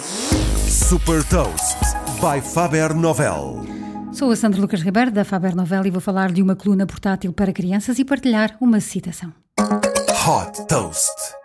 Super Toast by Faber Novel. Sou a Sandra Lucas Ribeiro da Faber Novel e vou falar de uma coluna portátil para crianças e partilhar uma citação. Hot Toast.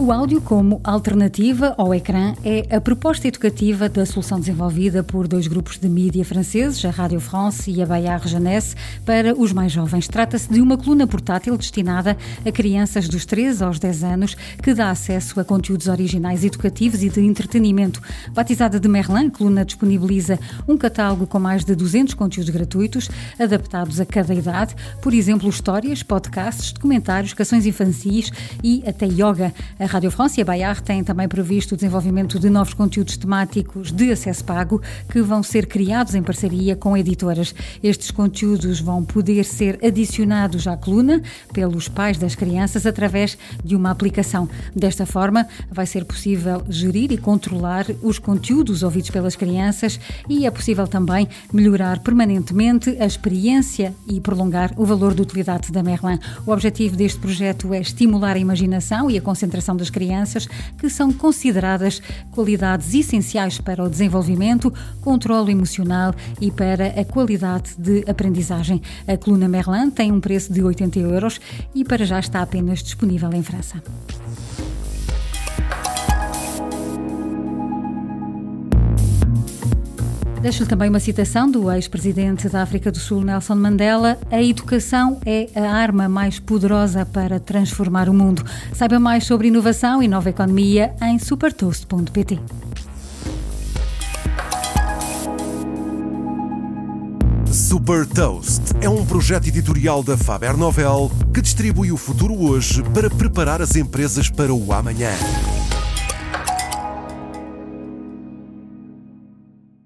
O áudio como alternativa ao ecrã é a proposta educativa da solução desenvolvida por dois grupos de mídia franceses, a Radio France e a Bayard Jeunesse, para os mais jovens. Trata-se de uma coluna portátil destinada a crianças dos 3 aos 10 anos que dá acesso a conteúdos originais educativos e de entretenimento. Batizada de Merlin, a coluna disponibiliza um catálogo com mais de 200 conteúdos gratuitos adaptados a cada idade, por exemplo, histórias, podcasts, documentários, canções infantis e até yoga. A Rádio France e a Bayard têm também previsto o desenvolvimento de novos conteúdos temáticos de acesso pago que vão ser criados em parceria com editoras. Estes conteúdos vão poder ser adicionados à coluna pelos pais das crianças através de uma aplicação. Desta forma, vai ser possível gerir e controlar os conteúdos ouvidos pelas crianças e é possível também melhorar permanentemente a experiência e prolongar o valor de utilidade da Merlin. O objetivo deste projeto é estimular a imaginação e a concentração das crianças, que são consideradas qualidades essenciais para o desenvolvimento, controle emocional e para a qualidade de aprendizagem. A coluna Merlin tem um preço de 80 euros e para já está apenas disponível em França. Deixo-lhe também uma citação do ex-presidente da África do Sul, Nelson Mandela: A educação é a arma mais poderosa para transformar o mundo. Saiba mais sobre inovação e nova economia em supertoast.pt. Super Toast é um projeto editorial da Faber Novel que distribui o futuro hoje para preparar as empresas para o amanhã.